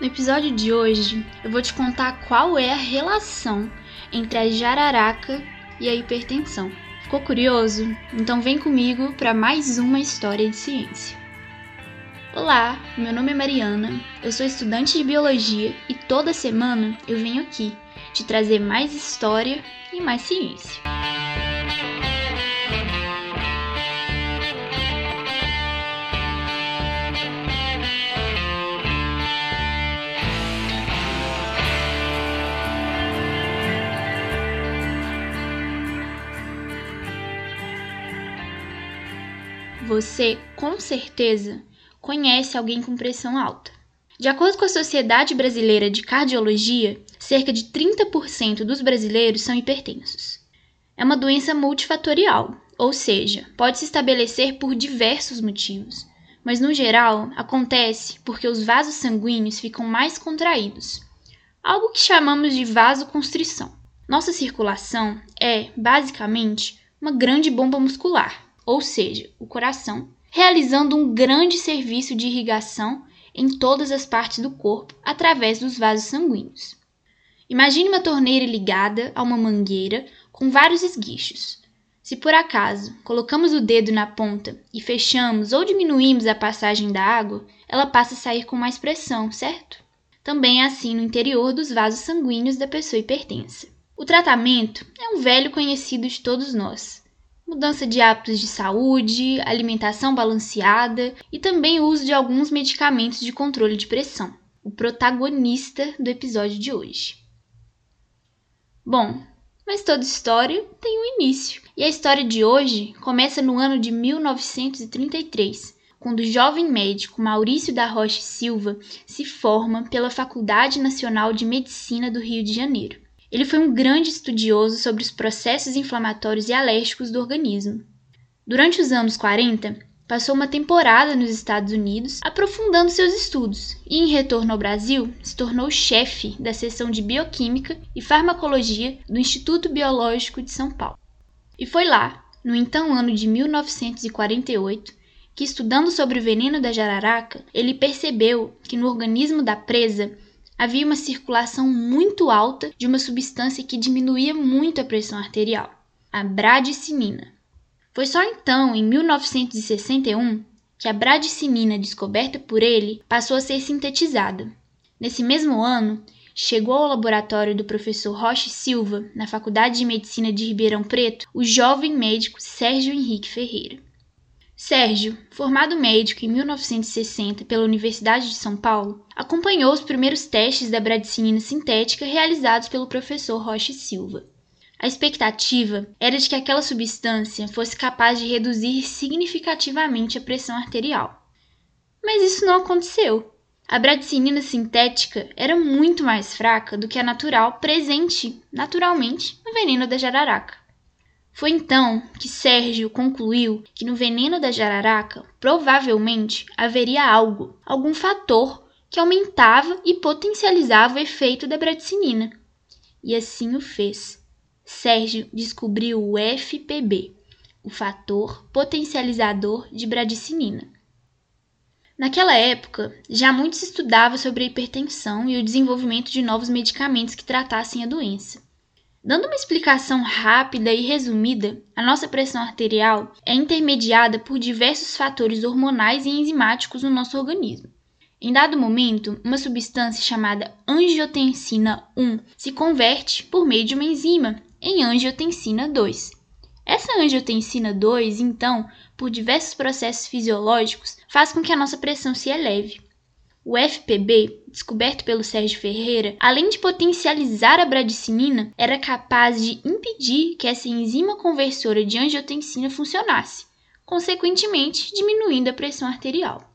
No episódio de hoje, eu vou te contar qual é a relação entre a jararaca e a hipertensão. Ficou curioso? Então vem comigo para mais uma história de ciência. Olá, meu nome é Mariana, eu sou estudante de biologia e toda semana eu venho aqui te trazer mais história e mais ciência. Você, com certeza, conhece alguém com pressão alta. De acordo com a Sociedade Brasileira de Cardiologia, cerca de 30% dos brasileiros são hipertensos. É uma doença multifatorial, ou seja, pode se estabelecer por diversos motivos, mas no geral acontece porque os vasos sanguíneos ficam mais contraídos, algo que chamamos de vasoconstrição. Nossa circulação é, basicamente, uma grande bomba muscular ou seja, o coração, realizando um grande serviço de irrigação em todas as partes do corpo através dos vasos sanguíneos. Imagine uma torneira ligada a uma mangueira com vários esguichos. Se por acaso colocamos o dedo na ponta e fechamos ou diminuímos a passagem da água, ela passa a sair com mais pressão, certo? Também é assim no interior dos vasos sanguíneos da pessoa hipertensa. O tratamento é um velho conhecido de todos nós mudança de hábitos de saúde, alimentação balanceada e também o uso de alguns medicamentos de controle de pressão, o protagonista do episódio de hoje. Bom, mas toda história tem um início, e a história de hoje começa no ano de 1933, quando o jovem médico Maurício da Rocha Silva se forma pela Faculdade Nacional de Medicina do Rio de Janeiro. Ele foi um grande estudioso sobre os processos inflamatórios e alérgicos do organismo. Durante os anos 40, passou uma temporada nos Estados Unidos aprofundando seus estudos e, em retorno ao Brasil, se tornou chefe da seção de Bioquímica e Farmacologia do Instituto Biológico de São Paulo. E foi lá, no então ano de 1948, que, estudando sobre o veneno da jararaca, ele percebeu que no organismo da presa havia uma circulação muito alta de uma substância que diminuía muito a pressão arterial, a bradicinina. Foi só então, em 1961, que a bradicinina descoberta por ele passou a ser sintetizada. Nesse mesmo ano, chegou ao laboratório do professor Roche Silva, na Faculdade de Medicina de Ribeirão Preto, o jovem médico Sérgio Henrique Ferreira. Sérgio, formado médico em 1960 pela Universidade de São Paulo, acompanhou os primeiros testes da bradicinina sintética realizados pelo professor Roche Silva. A expectativa era de que aquela substância fosse capaz de reduzir significativamente a pressão arterial. Mas isso não aconteceu. A bradicinina sintética era muito mais fraca do que a natural presente, naturalmente, no veneno da jararaca. Foi então que Sérgio concluiu que no veneno da jararaca provavelmente haveria algo, algum fator que aumentava e potencializava o efeito da bradicinina. E assim o fez. Sérgio descobriu o FPB, o fator potencializador de bradicinina. Naquela época, já muito se estudava sobre a hipertensão e o desenvolvimento de novos medicamentos que tratassem a doença. Dando uma explicação rápida e resumida, a nossa pressão arterial é intermediada por diversos fatores hormonais e enzimáticos no nosso organismo. Em dado momento, uma substância chamada angiotensina 1 se converte, por meio de uma enzima, em angiotensina 2. Essa angiotensina 2, então, por diversos processos fisiológicos, faz com que a nossa pressão se eleve. O FPB, descoberto pelo Sérgio Ferreira, além de potencializar a bradicinina, era capaz de impedir que essa enzima conversora de angiotensina funcionasse, consequentemente diminuindo a pressão arterial.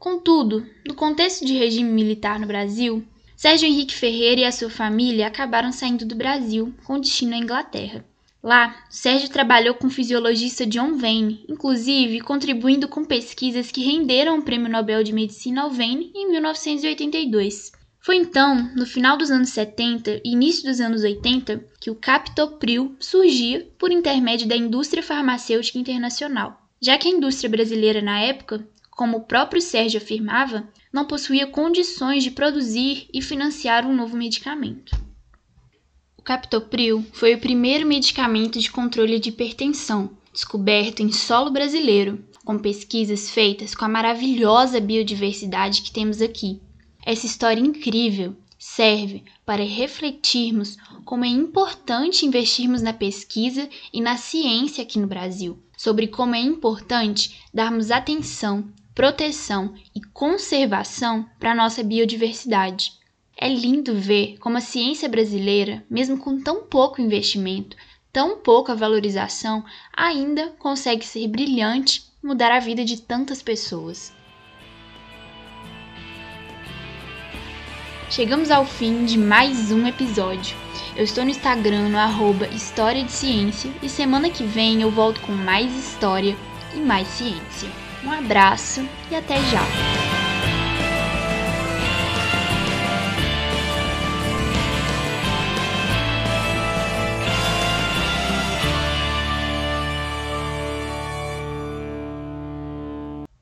Contudo, no contexto de regime militar no Brasil, Sérgio Henrique Ferreira e a sua família acabaram saindo do Brasil com destino à Inglaterra. Lá, Sérgio trabalhou com o fisiologista John Vane, inclusive contribuindo com pesquisas que renderam o Prêmio Nobel de Medicina ao Vane em 1982. Foi então, no final dos anos 70 e início dos anos 80, que o captopril surgia por intermédio da indústria farmacêutica internacional. Já que a indústria brasileira na época, como o próprio Sérgio afirmava, não possuía condições de produzir e financiar um novo medicamento. Captopril foi o primeiro medicamento de controle de hipertensão descoberto em solo brasileiro, com pesquisas feitas com a maravilhosa biodiversidade que temos aqui. Essa história incrível serve para refletirmos como é importante investirmos na pesquisa e na ciência aqui no Brasil, sobre como é importante darmos atenção, proteção e conservação para a nossa biodiversidade. É lindo ver como a ciência brasileira, mesmo com tão pouco investimento, tão pouca valorização, ainda consegue ser brilhante, mudar a vida de tantas pessoas. Chegamos ao fim de mais um episódio. Eu estou no Instagram no arroba História de Ciência e semana que vem eu volto com mais história e mais ciência. Um abraço e até já!